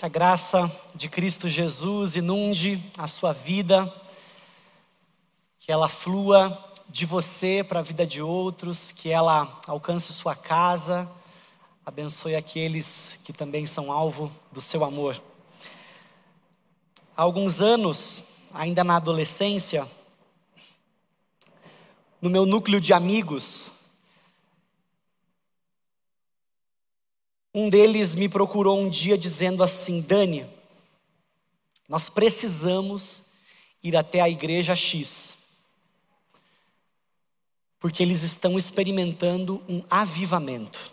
Que a graça de Cristo Jesus inunde a sua vida, que ela flua de você para a vida de outros, que ela alcance sua casa, abençoe aqueles que também são alvo do seu amor. Há alguns anos, ainda na adolescência, no meu núcleo de amigos, Um deles me procurou um dia dizendo assim: Dani, nós precisamos ir até a igreja X, porque eles estão experimentando um avivamento.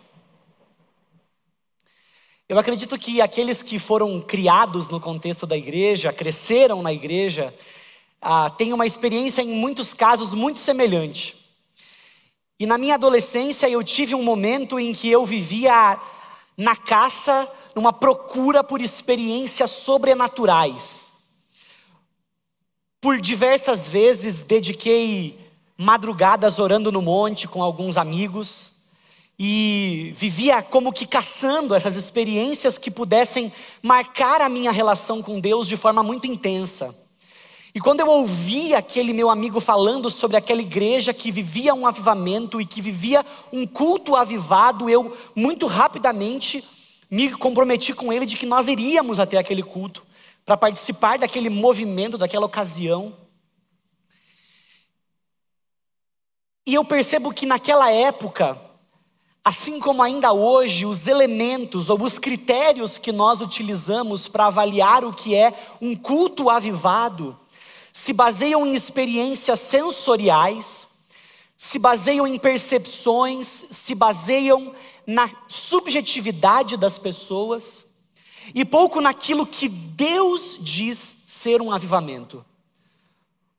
Eu acredito que aqueles que foram criados no contexto da igreja, cresceram na igreja, ah, têm uma experiência em muitos casos muito semelhante. E na minha adolescência eu tive um momento em que eu vivia na caça, numa procura por experiências sobrenaturais. Por diversas vezes dediquei madrugadas orando no monte com alguns amigos e vivia como que caçando essas experiências que pudessem marcar a minha relação com Deus de forma muito intensa. E quando eu ouvi aquele meu amigo falando sobre aquela igreja que vivia um avivamento e que vivia um culto avivado, eu muito rapidamente me comprometi com ele de que nós iríamos até aquele culto para participar daquele movimento, daquela ocasião. E eu percebo que naquela época, assim como ainda hoje, os elementos ou os critérios que nós utilizamos para avaliar o que é um culto avivado, se baseiam em experiências sensoriais, se baseiam em percepções, se baseiam na subjetividade das pessoas e pouco naquilo que Deus diz ser um avivamento.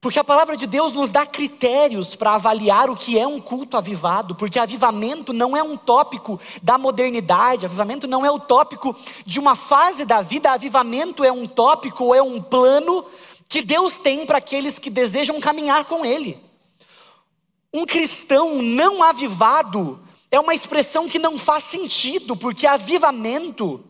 Porque a palavra de Deus nos dá critérios para avaliar o que é um culto avivado, porque avivamento não é um tópico da modernidade, avivamento não é o tópico de uma fase da vida, avivamento é um tópico é um plano que Deus tem para aqueles que desejam caminhar com Ele. Um cristão não avivado é uma expressão que não faz sentido, porque avivamento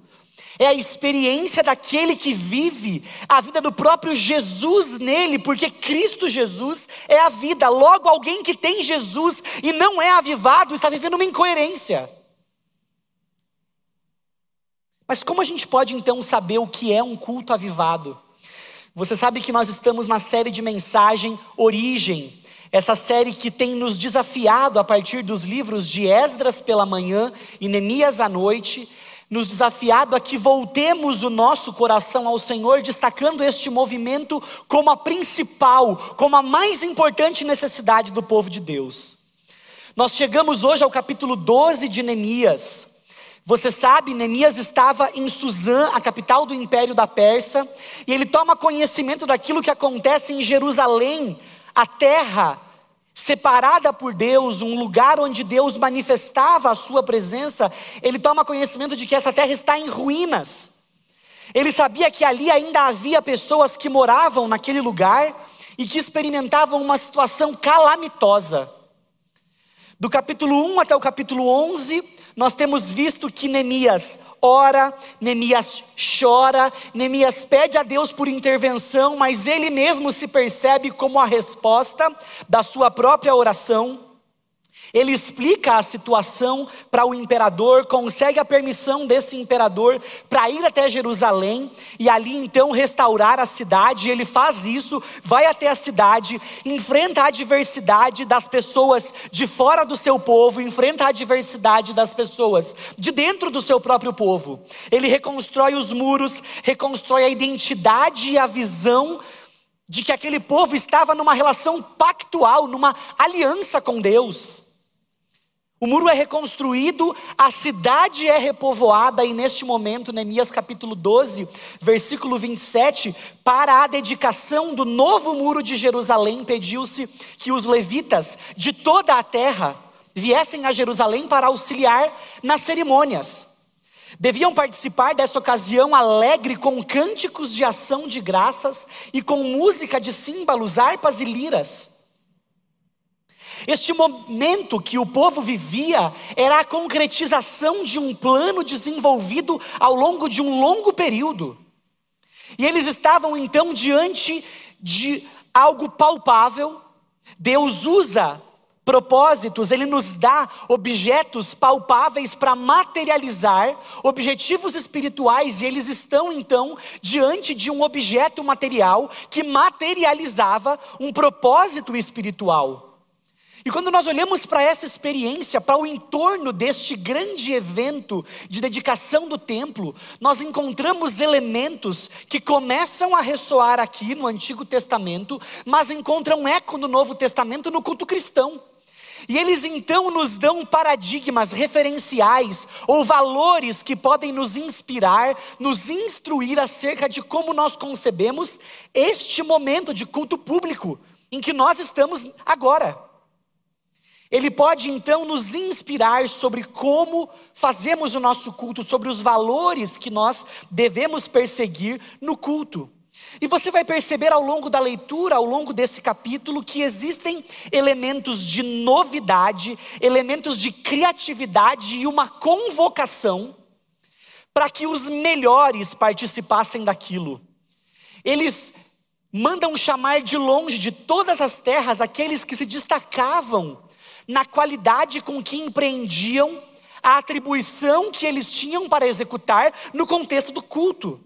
é a experiência daquele que vive a vida do próprio Jesus nele, porque Cristo Jesus é a vida. Logo, alguém que tem Jesus e não é avivado está vivendo uma incoerência. Mas como a gente pode então saber o que é um culto avivado? Você sabe que nós estamos na série de mensagem Origem, essa série que tem nos desafiado a partir dos livros de Esdras pela manhã e Neemias à noite, nos desafiado a que voltemos o nosso coração ao Senhor, destacando este movimento como a principal, como a mais importante necessidade do povo de Deus. Nós chegamos hoje ao capítulo 12 de Neemias. Você sabe, Neemias estava em Suzã, a capital do império da Pérsia, e ele toma conhecimento daquilo que acontece em Jerusalém, a terra separada por Deus, um lugar onde Deus manifestava a sua presença. Ele toma conhecimento de que essa terra está em ruínas. Ele sabia que ali ainda havia pessoas que moravam naquele lugar e que experimentavam uma situação calamitosa. Do capítulo 1 até o capítulo 11, nós temos visto que Neemias ora, Neemias chora, Neemias pede a Deus por intervenção, mas ele mesmo se percebe como a resposta da sua própria oração. Ele explica a situação para o imperador, consegue a permissão desse imperador para ir até Jerusalém e ali então restaurar a cidade. Ele faz isso, vai até a cidade, enfrenta a adversidade das pessoas de fora do seu povo, enfrenta a adversidade das pessoas de dentro do seu próprio povo. Ele reconstrói os muros, reconstrói a identidade e a visão de que aquele povo estava numa relação pactual, numa aliança com Deus. O muro é reconstruído, a cidade é repovoada, e neste momento, Neemias capítulo 12, versículo 27, para a dedicação do novo muro de Jerusalém, pediu-se que os levitas de toda a terra viessem a Jerusalém para auxiliar nas cerimônias. Deviam participar dessa ocasião alegre com cânticos de ação de graças e com música de símbolos, harpas e liras. Este momento que o povo vivia era a concretização de um plano desenvolvido ao longo de um longo período. E eles estavam então diante de algo palpável. Deus usa propósitos, Ele nos dá objetos palpáveis para materializar objetivos espirituais, e eles estão então diante de um objeto material que materializava um propósito espiritual. E quando nós olhamos para essa experiência, para o entorno deste grande evento de dedicação do templo, nós encontramos elementos que começam a ressoar aqui no Antigo Testamento, mas encontram eco no Novo Testamento no culto cristão. E eles então nos dão paradigmas referenciais ou valores que podem nos inspirar, nos instruir acerca de como nós concebemos este momento de culto público em que nós estamos agora. Ele pode então nos inspirar sobre como fazemos o nosso culto, sobre os valores que nós devemos perseguir no culto. E você vai perceber ao longo da leitura, ao longo desse capítulo, que existem elementos de novidade, elementos de criatividade e uma convocação para que os melhores participassem daquilo. Eles mandam chamar de longe de todas as terras aqueles que se destacavam na qualidade com que empreendiam a atribuição que eles tinham para executar no contexto do culto.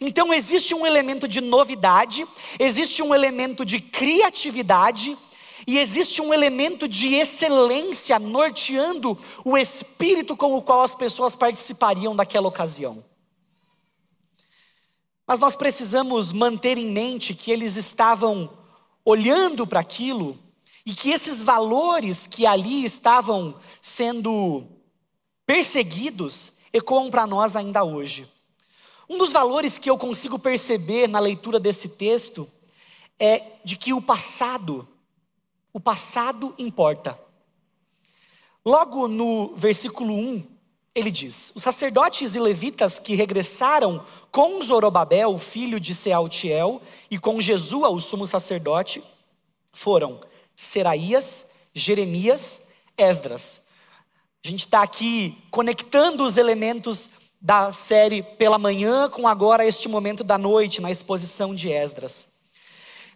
Então existe um elemento de novidade, existe um elemento de criatividade e existe um elemento de excelência norteando o espírito com o qual as pessoas participariam daquela ocasião. Mas nós precisamos manter em mente que eles estavam olhando para aquilo e que esses valores que ali estavam sendo perseguidos ecoam para nós ainda hoje. Um dos valores que eu consigo perceber na leitura desse texto é de que o passado, o passado importa. Logo no versículo 1, ele diz: Os sacerdotes e levitas que regressaram com Zorobabel, filho de Sealtiel, e com Jesua, o sumo sacerdote, foram Seraías, Jeremias, Esdras. A gente está aqui conectando os elementos da série pela manhã com agora este momento da noite, na exposição de Esdras.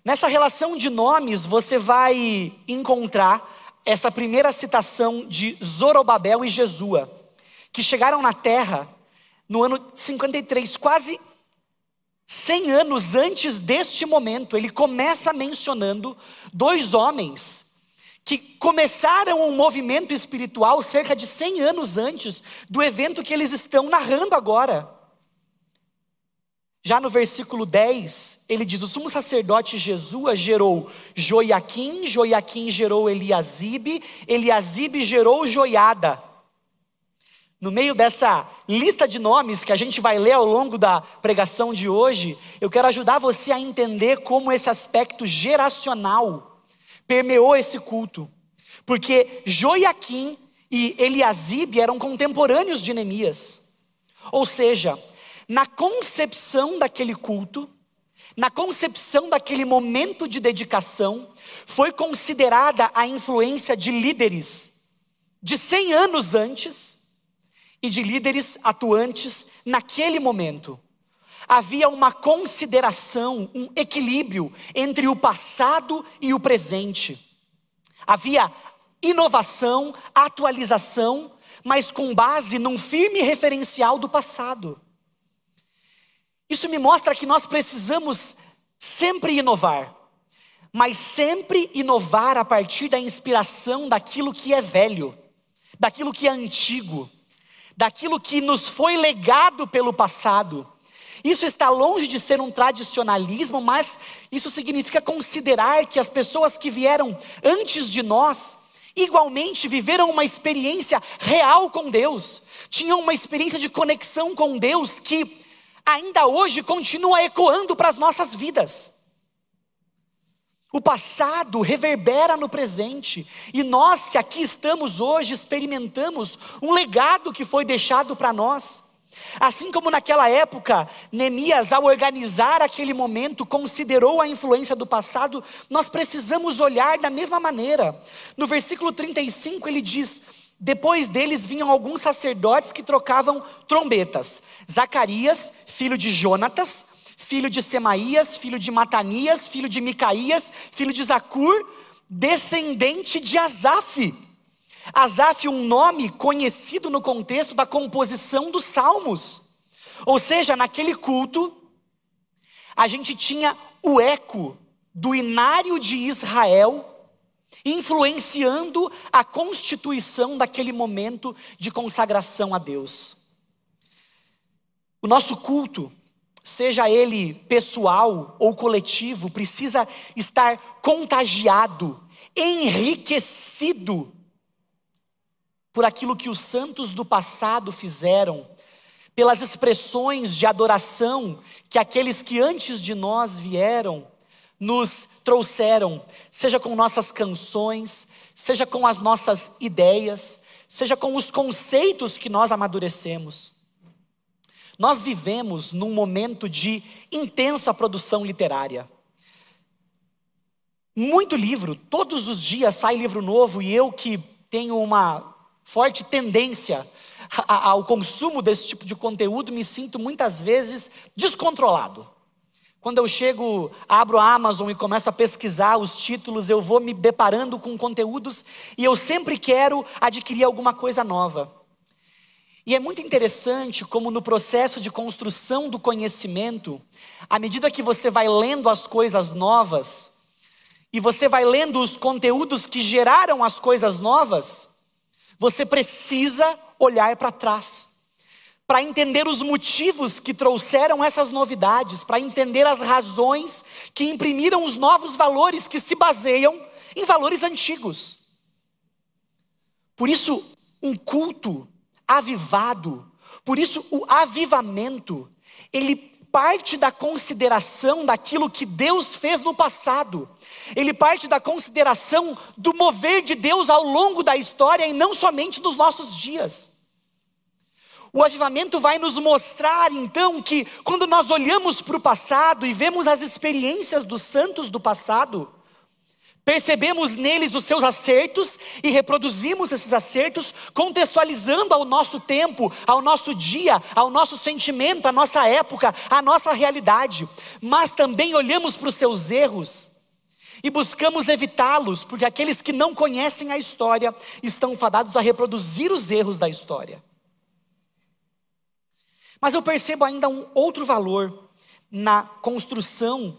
Nessa relação de nomes, você vai encontrar essa primeira citação de Zorobabel e Jesua, que chegaram na terra no ano 53, quase 100 anos antes deste momento, ele começa mencionando dois homens que começaram um movimento espiritual cerca de 100 anos antes do evento que eles estão narrando agora. Já no versículo 10, ele diz: O sumo sacerdote Jesua gerou Joiaquim, Joiaquim gerou Eliasibe, Eliasibe gerou Joiada. No meio dessa lista de nomes que a gente vai ler ao longo da pregação de hoje, eu quero ajudar você a entender como esse aspecto geracional permeou esse culto. Porque Joiaquim e Eliasibe eram contemporâneos de Neemias. Ou seja, na concepção daquele culto, na concepção daquele momento de dedicação, foi considerada a influência de líderes de 100 anos antes e de líderes atuantes naquele momento. Havia uma consideração, um equilíbrio entre o passado e o presente. Havia inovação, atualização, mas com base num firme referencial do passado. Isso me mostra que nós precisamos sempre inovar, mas sempre inovar a partir da inspiração daquilo que é velho, daquilo que é antigo daquilo que nos foi legado pelo passado. Isso está longe de ser um tradicionalismo, mas isso significa considerar que as pessoas que vieram antes de nós, igualmente viveram uma experiência real com Deus, tinham uma experiência de conexão com Deus que ainda hoje continua ecoando para as nossas vidas. O passado reverbera no presente, e nós que aqui estamos hoje experimentamos um legado que foi deixado para nós. Assim como naquela época, Neemias, ao organizar aquele momento, considerou a influência do passado, nós precisamos olhar da mesma maneira. No versículo 35 ele diz: Depois deles vinham alguns sacerdotes que trocavam trombetas. Zacarias, filho de Jonatas, filho de Semaías, filho de Matanias, filho de Micaías, filho de Zacur, descendente de Asaf. Asaf, um nome conhecido no contexto da composição dos salmos. Ou seja, naquele culto, a gente tinha o eco do inário de Israel influenciando a constituição daquele momento de consagração a Deus. O nosso culto, seja ele pessoal ou coletivo, precisa estar contagiado, enriquecido por aquilo que os santos do passado fizeram, pelas expressões de adoração que aqueles que antes de nós vieram nos trouxeram, seja com nossas canções, seja com as nossas ideias, seja com os conceitos que nós amadurecemos. Nós vivemos num momento de intensa produção literária. Muito livro, todos os dias sai livro novo e eu que tenho uma forte tendência ao consumo desse tipo de conteúdo, me sinto muitas vezes descontrolado. Quando eu chego, abro a Amazon e começo a pesquisar os títulos, eu vou me deparando com conteúdos e eu sempre quero adquirir alguma coisa nova. E é muito interessante como no processo de construção do conhecimento, à medida que você vai lendo as coisas novas, e você vai lendo os conteúdos que geraram as coisas novas, você precisa olhar para trás para entender os motivos que trouxeram essas novidades, para entender as razões que imprimiram os novos valores que se baseiam em valores antigos. Por isso, um culto avivado, por isso, o avivamento, ele parte da consideração daquilo que Deus fez no passado, ele parte da consideração do mover de Deus ao longo da história e não somente nos nossos dias. O avivamento vai nos mostrar então que quando nós olhamos para o passado e vemos as experiências dos santos do passado, percebemos neles os seus acertos e reproduzimos esses acertos, contextualizando ao nosso tempo, ao nosso dia, ao nosso sentimento, à nossa época, à nossa realidade, mas também olhamos para os seus erros e buscamos evitá-los, porque aqueles que não conhecem a história estão fadados a reproduzir os erros da história. Mas eu percebo ainda um outro valor na construção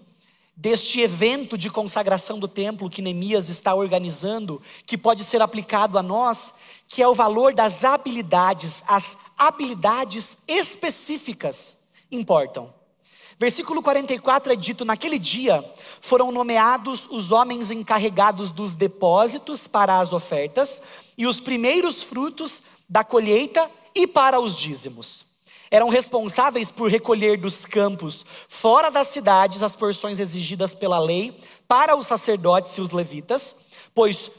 deste evento de consagração do templo que Neemias está organizando, que pode ser aplicado a nós, que é o valor das habilidades, as habilidades específicas importam. Versículo 44 é dito: Naquele dia foram nomeados os homens encarregados dos depósitos para as ofertas e os primeiros frutos da colheita e para os dízimos eram responsáveis por recolher dos campos, fora das cidades, as porções exigidas pela lei para os sacerdotes e os levitas, pois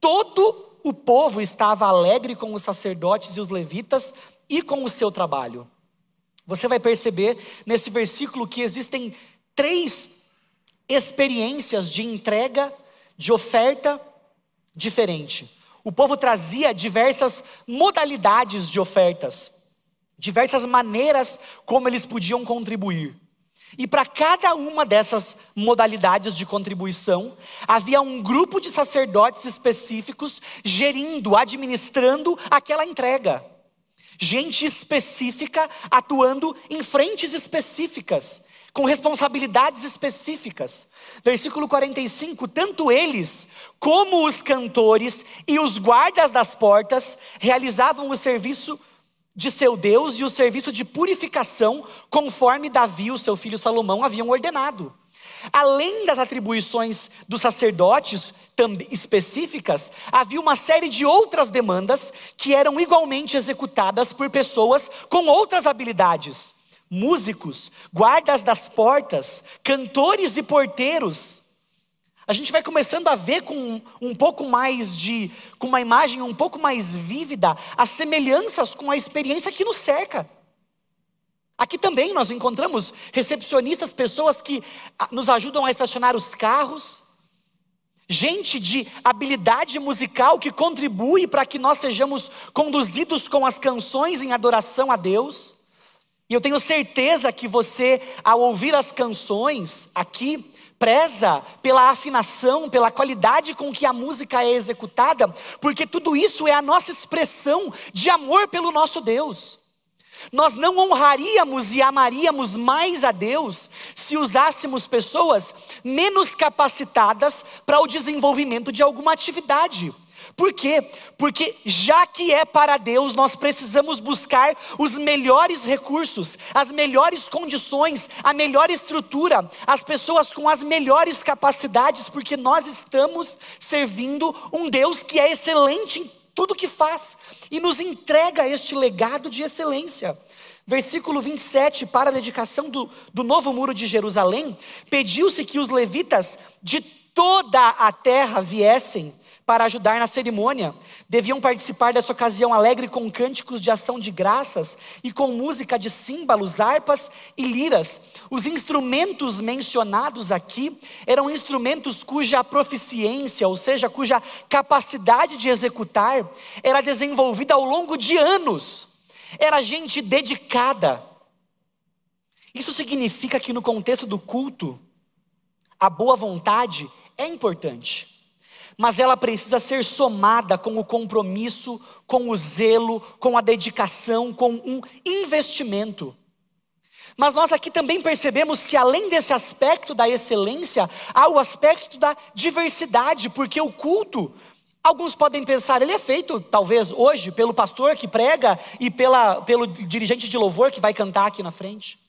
todo o povo estava alegre com os sacerdotes e os levitas e com o seu trabalho. Você vai perceber nesse versículo que existem três experiências de entrega, de oferta diferente. O povo trazia diversas modalidades de ofertas diversas maneiras como eles podiam contribuir. E para cada uma dessas modalidades de contribuição, havia um grupo de sacerdotes específicos gerindo, administrando aquela entrega. Gente específica atuando em frentes específicas, com responsabilidades específicas. Versículo 45: Tanto eles, como os cantores e os guardas das portas, realizavam o serviço de seu Deus e o serviço de purificação, conforme Davi, o seu filho Salomão, haviam ordenado. Além das atribuições dos sacerdotes específicas, havia uma série de outras demandas que eram igualmente executadas por pessoas com outras habilidades: músicos, guardas das portas, cantores e porteiros a gente vai começando a ver com um pouco mais de, com uma imagem um pouco mais vívida, as semelhanças com a experiência que nos cerca. Aqui também nós encontramos recepcionistas, pessoas que ah, nos ajudam a estacionar os carros, gente de habilidade musical que contribui para que nós sejamos conduzidos com as canções em adoração a Deus. E eu tenho certeza que você, ao ouvir as canções aqui, preza pela afinação, pela qualidade com que a música é executada, porque tudo isso é a nossa expressão de amor pelo nosso Deus. Nós não honraríamos e amaríamos mais a Deus se usássemos pessoas menos capacitadas para o desenvolvimento de alguma atividade. Por quê? Porque já que é para Deus, nós precisamos buscar os melhores recursos, as melhores condições, a melhor estrutura, as pessoas com as melhores capacidades, porque nós estamos servindo um Deus que é excelente em tudo que faz e nos entrega este legado de excelência. Versículo 27, para a dedicação do, do novo muro de Jerusalém, pediu-se que os levitas de toda a terra viessem para ajudar na cerimônia. Deviam participar dessa ocasião alegre com cânticos de ação de graças e com música de símbolos, harpas e liras. Os instrumentos mencionados aqui eram instrumentos cuja proficiência, ou seja, cuja capacidade de executar, era desenvolvida ao longo de anos. Era gente dedicada. Isso significa que no contexto do culto, a boa vontade é importante mas ela precisa ser somada com o compromisso, com o zelo, com a dedicação, com um investimento. Mas nós aqui também percebemos que além desse aspecto da excelência, há o aspecto da diversidade, porque o culto, alguns podem pensar, ele é feito talvez hoje pelo pastor que prega e pela, pelo dirigente de louvor que vai cantar aqui na frente.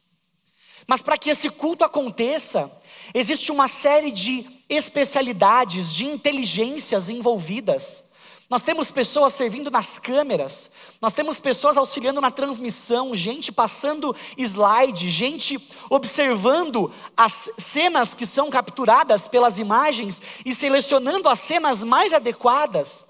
Mas para que esse culto aconteça, existe uma série de especialidades, de inteligências envolvidas. Nós temos pessoas servindo nas câmeras, nós temos pessoas auxiliando na transmissão, gente passando slide, gente observando as cenas que são capturadas pelas imagens e selecionando as cenas mais adequadas.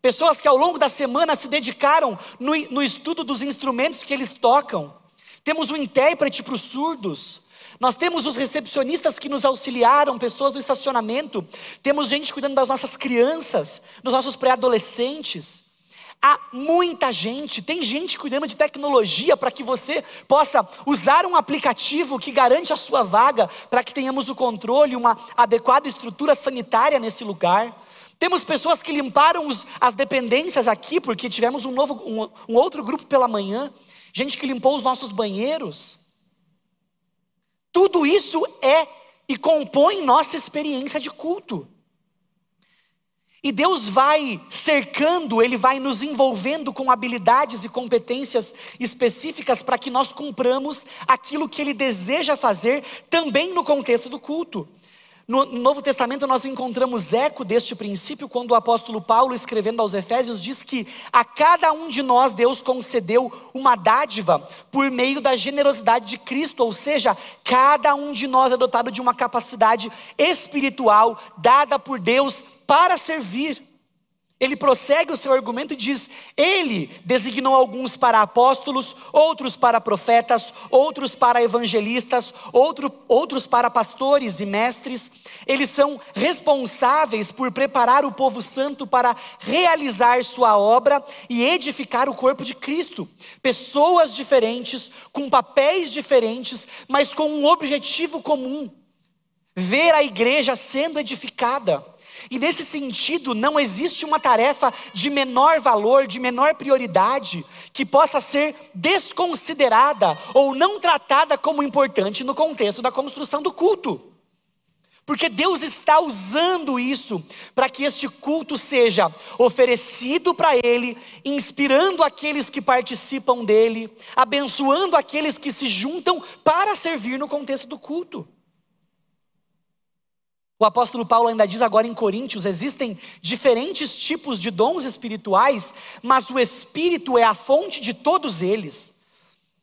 Pessoas que ao longo da semana se dedicaram no, no estudo dos instrumentos que eles tocam. Temos um intérprete para os surdos, nós temos os recepcionistas que nos auxiliaram, pessoas do estacionamento, temos gente cuidando das nossas crianças, dos nossos pré-adolescentes. Há muita gente, tem gente cuidando de tecnologia para que você possa usar um aplicativo que garante a sua vaga, para que tenhamos o controle, uma adequada estrutura sanitária nesse lugar. Temos pessoas que limparam os, as dependências aqui, porque tivemos um, novo, um, um outro grupo pela manhã, gente que limpou os nossos banheiros. Tudo isso é e compõe nossa experiência de culto. E Deus vai cercando, Ele vai nos envolvendo com habilidades e competências específicas para que nós cumpramos aquilo que Ele deseja fazer também no contexto do culto. No Novo Testamento nós encontramos eco deste princípio quando o apóstolo Paulo, escrevendo aos Efésios, diz que a cada um de nós Deus concedeu uma dádiva por meio da generosidade de Cristo, ou seja, cada um de nós é dotado de uma capacidade espiritual dada por Deus para servir. Ele prossegue o seu argumento e diz: Ele designou alguns para apóstolos, outros para profetas, outros para evangelistas, outro, outros para pastores e mestres. Eles são responsáveis por preparar o povo santo para realizar sua obra e edificar o corpo de Cristo. Pessoas diferentes, com papéis diferentes, mas com um objetivo comum: ver a igreja sendo edificada. E nesse sentido, não existe uma tarefa de menor valor, de menor prioridade, que possa ser desconsiderada ou não tratada como importante no contexto da construção do culto. Porque Deus está usando isso para que este culto seja oferecido para Ele, inspirando aqueles que participam dele, abençoando aqueles que se juntam para servir no contexto do culto. O apóstolo Paulo ainda diz agora em Coríntios: existem diferentes tipos de dons espirituais, mas o Espírito é a fonte de todos eles.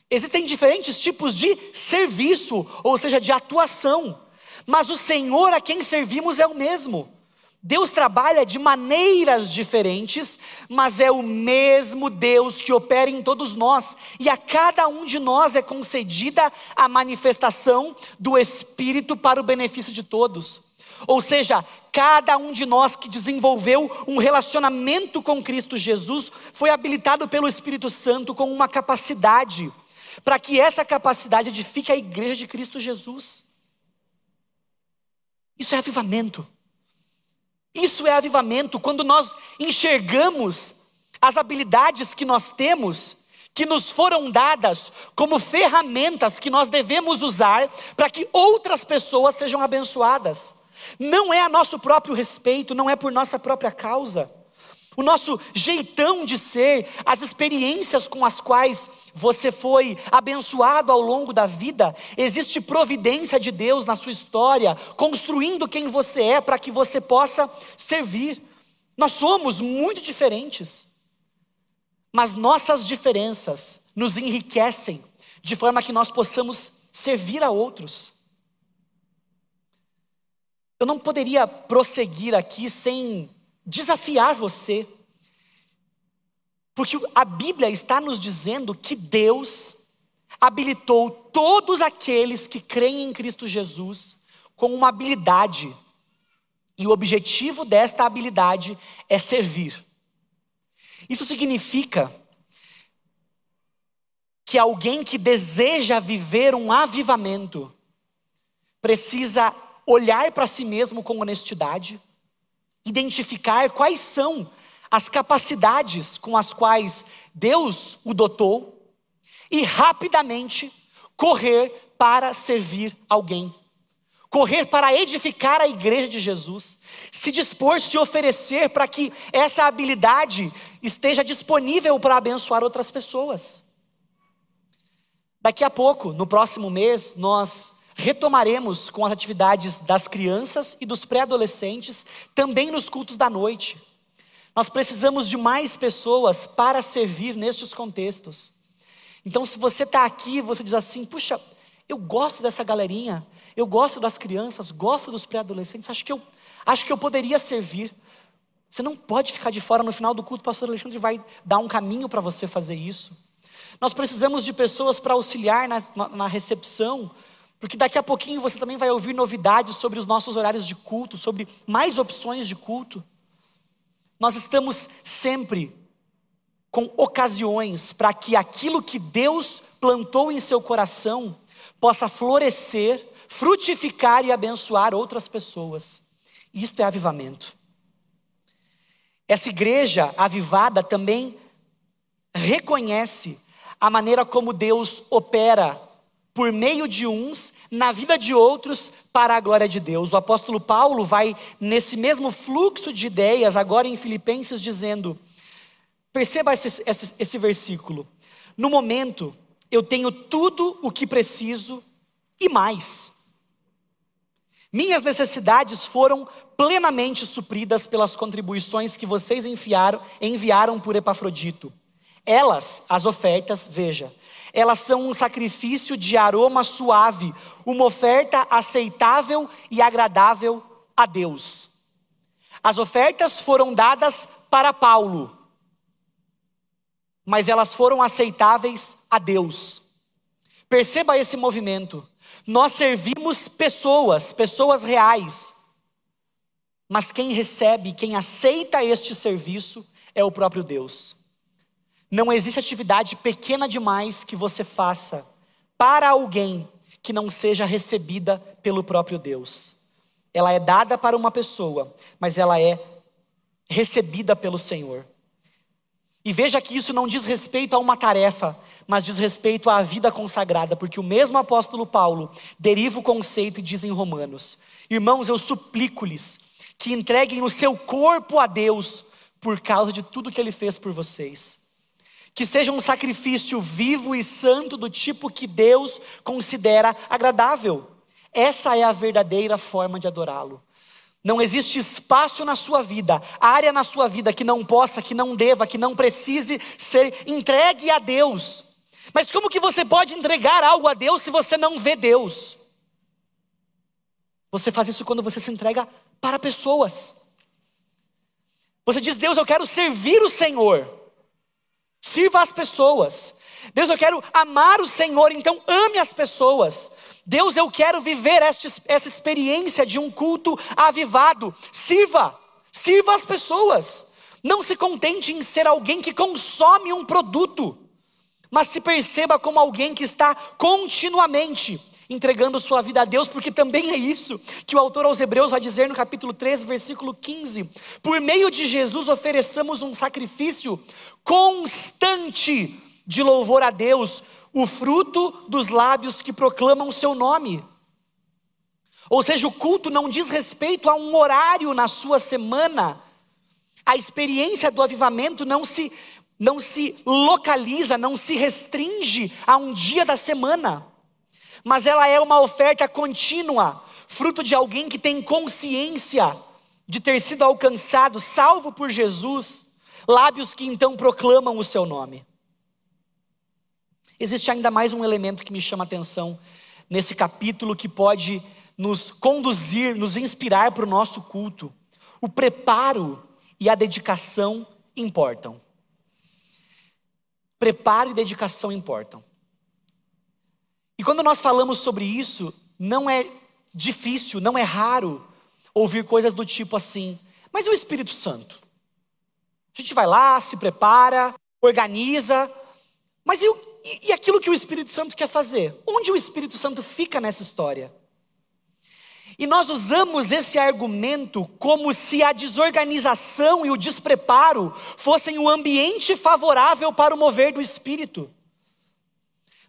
Existem diferentes tipos de serviço, ou seja, de atuação, mas o Senhor a quem servimos é o mesmo. Deus trabalha de maneiras diferentes, mas é o mesmo Deus que opera em todos nós, e a cada um de nós é concedida a manifestação do Espírito para o benefício de todos. Ou seja, cada um de nós que desenvolveu um relacionamento com Cristo Jesus foi habilitado pelo Espírito Santo com uma capacidade, para que essa capacidade edifique a igreja de Cristo Jesus. Isso é avivamento. Isso é avivamento, quando nós enxergamos as habilidades que nós temos, que nos foram dadas como ferramentas que nós devemos usar para que outras pessoas sejam abençoadas. Não é a nosso próprio respeito, não é por nossa própria causa o nosso jeitão de ser, as experiências com as quais você foi abençoado ao longo da vida, existe providência de Deus na sua história, construindo quem você é para que você possa servir. Nós somos muito diferentes, mas nossas diferenças nos enriquecem de forma que nós possamos servir a outros. Eu não poderia prosseguir aqui sem desafiar você, porque a Bíblia está nos dizendo que Deus habilitou todos aqueles que creem em Cristo Jesus com uma habilidade, e o objetivo desta habilidade é servir. Isso significa que alguém que deseja viver um avivamento precisa olhar para si mesmo com honestidade, identificar quais são as capacidades com as quais Deus o dotou e rapidamente correr para servir alguém. Correr para edificar a igreja de Jesus, se dispor, se oferecer para que essa habilidade esteja disponível para abençoar outras pessoas. Daqui a pouco, no próximo mês, nós retomaremos com as atividades das crianças e dos pré-adolescentes, também nos cultos da noite. Nós precisamos de mais pessoas para servir nestes contextos. Então, se você está aqui, você diz assim: puxa, eu gosto dessa galerinha, eu gosto das crianças, gosto dos pré-adolescentes, acho que eu acho que eu poderia servir. Você não pode ficar de fora no final do culto, o pastor Alexandre vai dar um caminho para você fazer isso. Nós precisamos de pessoas para auxiliar na, na, na recepção, porque daqui a pouquinho você também vai ouvir novidades sobre os nossos horários de culto, sobre mais opções de culto. Nós estamos sempre com ocasiões para que aquilo que Deus plantou em seu coração possa florescer, frutificar e abençoar outras pessoas. Isto é avivamento. Essa igreja avivada também reconhece a maneira como Deus opera por meio de uns, na vida de outros, para a glória de Deus. O apóstolo Paulo vai nesse mesmo fluxo de ideias, agora em Filipenses, dizendo: perceba esse, esse, esse versículo. No momento, eu tenho tudo o que preciso e mais. Minhas necessidades foram plenamente supridas pelas contribuições que vocês enviaram, enviaram por Epafrodito. Elas, as ofertas, veja, elas são um sacrifício de aroma suave, uma oferta aceitável e agradável a Deus. As ofertas foram dadas para Paulo, mas elas foram aceitáveis a Deus. Perceba esse movimento. Nós servimos pessoas, pessoas reais, mas quem recebe, quem aceita este serviço é o próprio Deus. Não existe atividade pequena demais que você faça para alguém que não seja recebida pelo próprio Deus. Ela é dada para uma pessoa, mas ela é recebida pelo Senhor. E veja que isso não diz respeito a uma tarefa, mas diz respeito à vida consagrada, porque o mesmo apóstolo Paulo deriva o conceito e diz em Romanos: Irmãos, eu suplico-lhes que entreguem o seu corpo a Deus por causa de tudo que ele fez por vocês que seja um sacrifício vivo e santo do tipo que Deus considera agradável. Essa é a verdadeira forma de adorá-lo. Não existe espaço na sua vida, área na sua vida que não possa, que não deva, que não precise ser entregue a Deus. Mas como que você pode entregar algo a Deus se você não vê Deus? Você faz isso quando você se entrega para pessoas. Você diz, Deus, eu quero servir o Senhor. Sirva as pessoas. Deus, eu quero amar o Senhor, então ame as pessoas. Deus, eu quero viver esta, essa experiência de um culto avivado. Sirva, sirva as pessoas. Não se contente em ser alguém que consome um produto, mas se perceba como alguém que está continuamente entregando sua vida a Deus, porque também é isso que o autor aos Hebreus vai dizer no capítulo 13, versículo 15: Por meio de Jesus ofereçamos um sacrifício constante de louvor a Deus, o fruto dos lábios que proclamam o seu nome. Ou seja, o culto não diz respeito a um horário na sua semana. A experiência do avivamento não se não se localiza, não se restringe a um dia da semana mas ela é uma oferta contínua, fruto de alguém que tem consciência de ter sido alcançado, salvo por Jesus, lábios que então proclamam o seu nome. Existe ainda mais um elemento que me chama a atenção nesse capítulo que pode nos conduzir, nos inspirar para o nosso culto. O preparo e a dedicação importam. Preparo e dedicação importam. E quando nós falamos sobre isso, não é difícil, não é raro ouvir coisas do tipo assim: mas e o Espírito Santo? A gente vai lá, se prepara, organiza, mas e, e, aquilo que o Espírito Santo quer fazer? Onde o Espírito Santo fica nessa história? E nós usamos esse argumento como se a desorganização e o despreparo fossem o ambiente favorável para o mover do Espírito.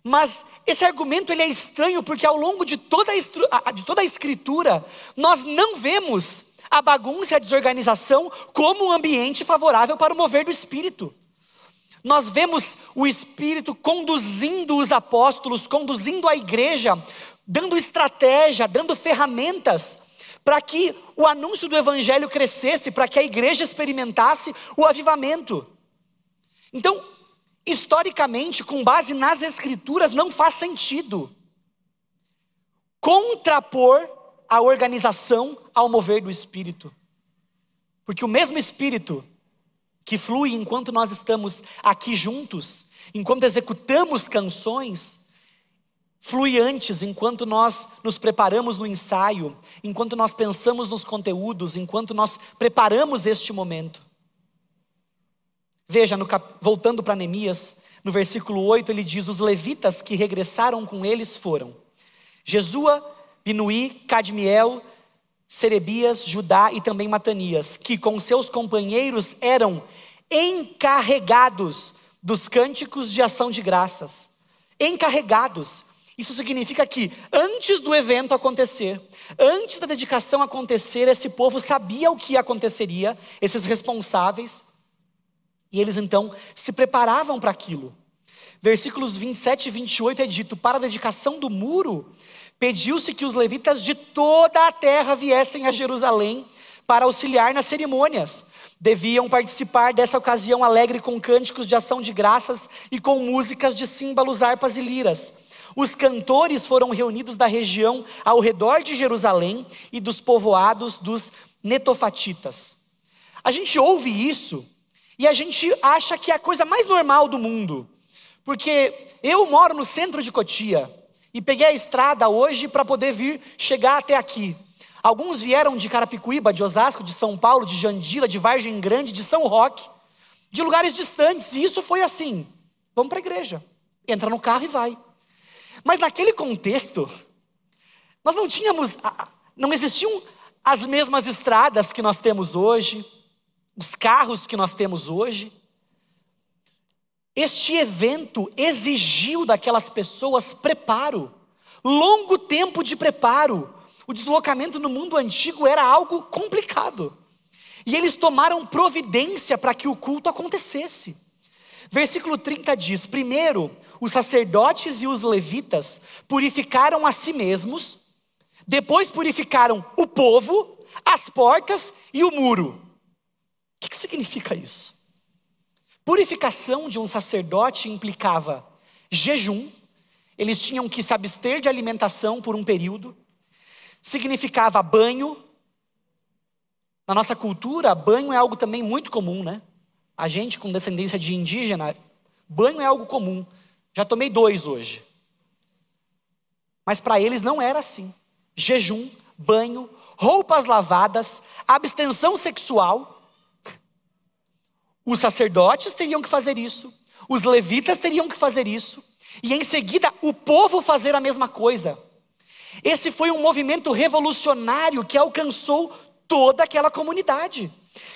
Mas esse argumento ele é estranho porque ao longo de toda a, de toda a escritura, nós não vemos a bagunça e a desorganização como um ambiente favorável para o mover do Espírito. Nós vemos o Espírito conduzindo os apóstolos, conduzindo a igreja, dando estratégia, dando ferramentas para que o anúncio do Evangelho crescesse, para que a igreja experimentasse o avivamento. Então, historicamente, com base nas Escrituras, não faz sentido contrapor a organização ao mover do Espírito. Porque o mesmo Espírito que flui enquanto nós estamos aqui juntos, enquanto executamos canções, flui antes, enquanto nós nos preparamos no ensaio, enquanto nós pensamos nos conteúdos, enquanto nós preparamos este momento. Veja, cap... voltando para Neemias, no versículo 8 ele diz: Os levitas que regressaram com eles foram Jesua, Binuí, Cadmiel, Serebias, Judá e também Matanias, que com seus companheiros eram encarregados dos cânticos de ação de graças. Encarregados. Isso significa que antes do evento acontecer, antes da dedicação acontecer, esse povo sabia o que aconteceria, esses responsáveis, e eles então se preparavam para aquilo. Versículos 27 e 28 é dito: para a dedicação do muro, pediu-se que os levitas de toda a terra viessem a Jerusalém para auxiliar nas cerimônias. Deviam participar dessa ocasião alegre com cânticos de ação de graças e com músicas de símbolos, harpas e liras. Os cantores foram reunidos da região ao redor de Jerusalém e dos povoados dos netofatitas. A gente ouve isso e a gente acha que é a coisa mais normal do mundo. Porque eu moro no centro de Cotia e peguei a estrada hoje para poder vir chegar até aqui. Alguns vieram de Carapicuíba, de Osasco, de São Paulo, de Jandira, de Vargem Grande, de São Roque, de lugares distantes. E isso foi assim: vamos para a igreja, entra no carro e vai. Mas naquele contexto, nós não tínhamos, não existiam as mesmas estradas que nós temos hoje, os carros que nós temos hoje. Este evento exigiu daquelas pessoas preparo, longo tempo de preparo. O deslocamento no mundo antigo era algo complicado. E eles tomaram providência para que o culto acontecesse. Versículo 30 diz: Primeiro, os sacerdotes e os levitas purificaram a si mesmos, depois purificaram o povo, as portas e o muro. O que, significa isso? Purificação de um sacerdote implicava jejum, eles tinham que se abster de alimentação por um período, significava banho, Na nossa cultura, banho é algo também muito comum, né? A gente com descendência de indígena, banho é algo comum. Já tomei dois hoje. Mas para eles não era assim. Jejum, banho, roupas lavadas, abstenção sexual. Os sacerdotes teriam que fazer isso, os levitas teriam que fazer isso, e em seguida o povo fazer a mesma coisa. Esse foi um movimento revolucionário que alcançou toda aquela comunidade.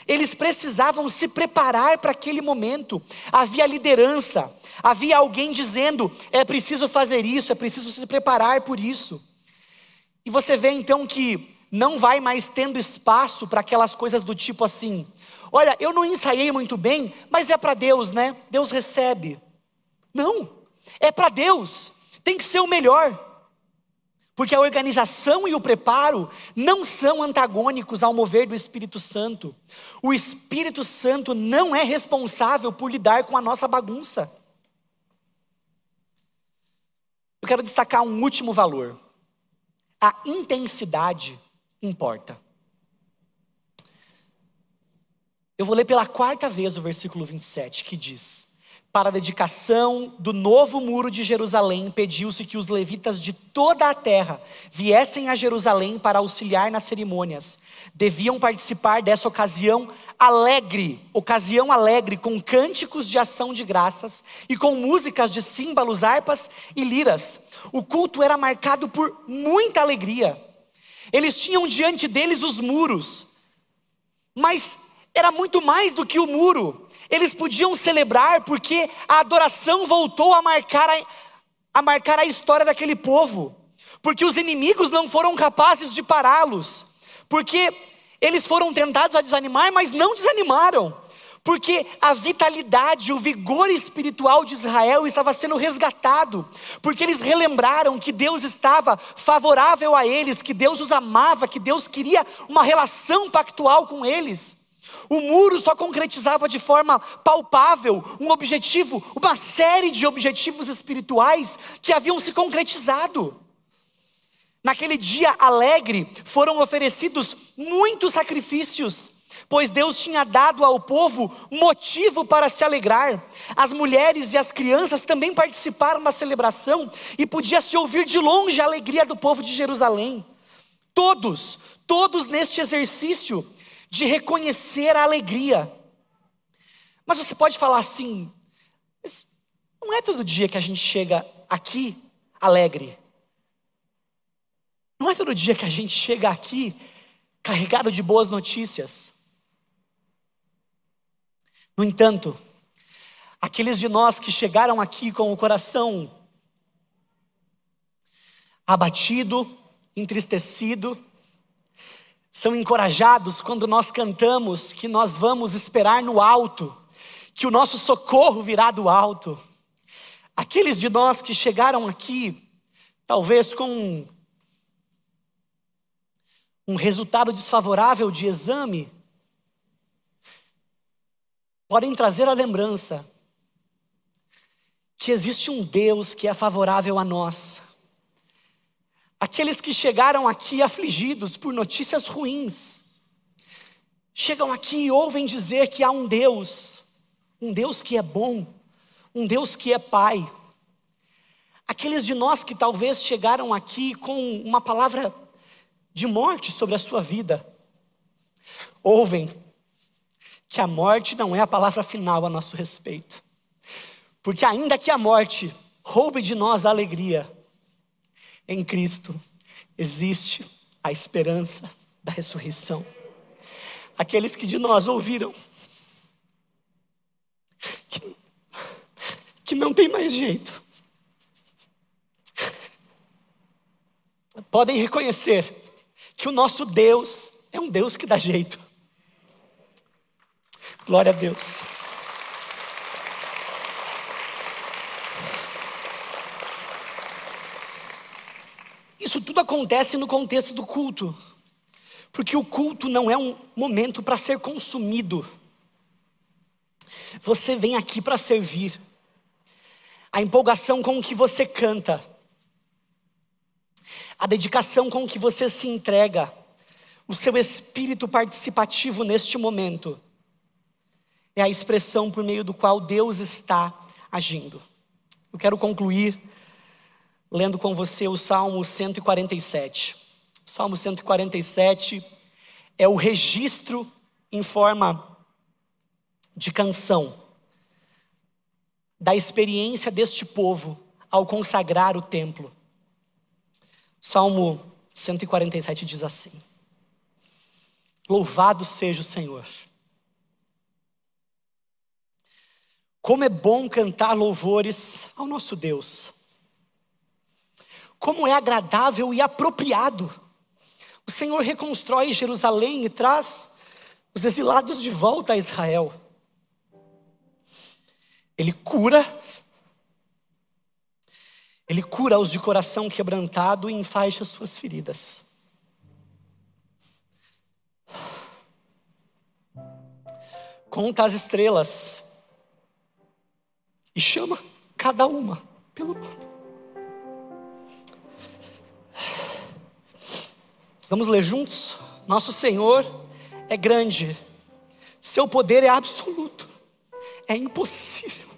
Eles precisavam se preparar para aquele momento. Havia liderança, havia alguém dizendo: é preciso fazer isso, é preciso se preparar por isso. E você vê então que não vai mais tendo espaço para aquelas coisas do tipo assim: olha, eu não ensaiei muito bem, mas é para Deus, né? Deus recebe. Não, é para Deus, tem que ser o melhor. Porque a organização e o preparo não são antagônicos ao mover do Espírito Santo. O Espírito Santo não é responsável por lidar com a nossa bagunça. Eu quero destacar um último valor. A intensidade importa. Eu vou ler pela quarta vez o versículo 27, que diz: para a dedicação do novo muro de Jerusalém, pediu-se que os levitas de toda a terra viessem a Jerusalém para auxiliar nas cerimônias. Deviam participar dessa ocasião alegre, ocasião alegre, com cânticos de ação de graças e com músicas de símbolos, harpas e liras. O culto era marcado por muita alegria. Eles tinham diante deles os muros, mas era muito mais do que o muro. Eles podiam celebrar porque a adoração voltou a marcar a, a marcar a história daquele povo, porque os inimigos não foram capazes de pará-los, porque eles foram tentados a desanimar, mas não desanimaram, porque a vitalidade, o vigor espiritual de Israel estava sendo resgatado, porque eles relembraram que Deus estava favorável a eles, que Deus os amava, que Deus queria uma relação pactual com eles. O muro só concretizava de forma palpável um objetivo, uma série de objetivos espirituais que haviam se concretizado. Naquele dia alegre foram oferecidos muitos sacrifícios, pois Deus tinha dado ao povo motivo para se alegrar. As mulheres e as crianças também participaram da celebração e podia se ouvir de longe a alegria do povo de Jerusalém. Todos, todos neste exercício de reconhecer a alegria. Mas você pode falar assim: não é todo dia que a gente chega aqui alegre. Não é todo dia que a gente chega aqui carregado de boas notícias. No entanto, aqueles de nós que chegaram aqui com o coração abatido, entristecido, são encorajados quando nós cantamos que nós vamos esperar no alto, que o nosso socorro virá do alto. Aqueles de nós que chegaram aqui, talvez com um resultado desfavorável de exame, podem trazer a lembrança que existe um Deus que é favorável a nós Aqueles que chegaram aqui afligidos por notícias ruins, chegam aqui e ouvem dizer que há um Deus, um Deus que é bom, um Deus que é Pai. Aqueles de nós que talvez chegaram aqui com uma palavra de morte sobre a sua vida, ouvem que a morte não é a palavra final a nosso respeito, porque ainda que a morte roube de nós a alegria, em Cristo existe a esperança da ressurreição. Aqueles que de nós ouviram que, que não tem mais jeito, podem reconhecer que o nosso Deus é um Deus que dá jeito. Glória a Deus. Isso tudo acontece no contexto do culto, porque o culto não é um momento para ser consumido. Você vem aqui para servir. A empolgação com que você canta, a dedicação com que você se entrega, o seu espírito participativo neste momento é a expressão por meio do qual Deus está agindo. Eu quero concluir lendo com você o Salmo 147. O Salmo 147 é o registro em forma de canção da experiência deste povo ao consagrar o templo. Salmo 147 diz assim: Louvado seja o Senhor. Como é bom cantar louvores ao nosso Deus. Como é agradável e apropriado. O Senhor reconstrói Jerusalém e traz os exilados de volta a Israel. Ele cura, ele cura os de coração quebrantado e enfaixa suas feridas. Conta as estrelas e chama cada uma pelo nome. Vamos ler juntos? Nosso Senhor é grande, seu poder é absoluto, é impossível.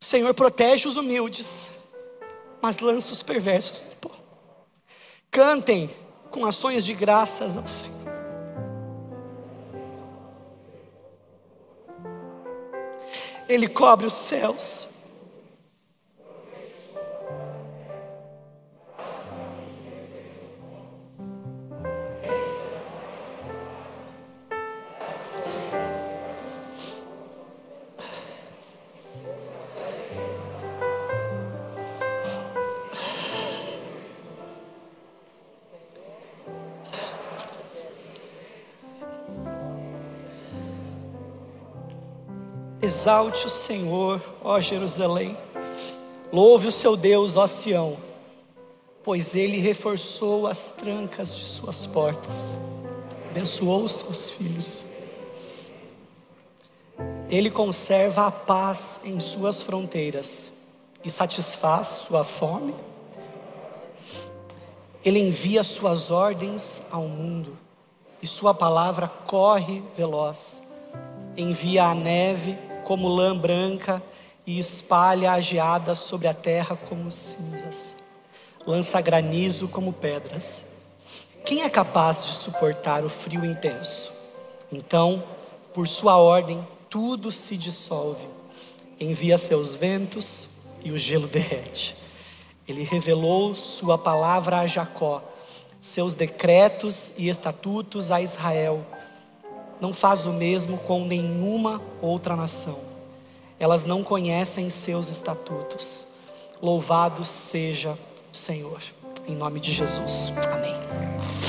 O Senhor protege os humildes, mas lança os perversos no. Cantem com ações de graças ao Senhor. Ele cobre os céus. Exalte o Senhor, ó Jerusalém. Louve o seu Deus, ó Sião, pois ele reforçou as trancas de suas portas, abençoou os seus filhos. Ele conserva a paz em suas fronteiras e satisfaz sua fome. Ele envia suas ordens ao mundo e sua palavra corre veloz. Envia a neve como lã branca e espalha a geada sobre a terra como cinzas. Lança granizo como pedras. Quem é capaz de suportar o frio intenso? Então, por sua ordem, tudo se dissolve. Envia seus ventos e o gelo derrete. Ele revelou sua palavra a Jacó, seus decretos e estatutos a Israel não faz o mesmo com nenhuma outra nação. Elas não conhecem seus estatutos. Louvado seja o Senhor. Em nome de Jesus. Amém.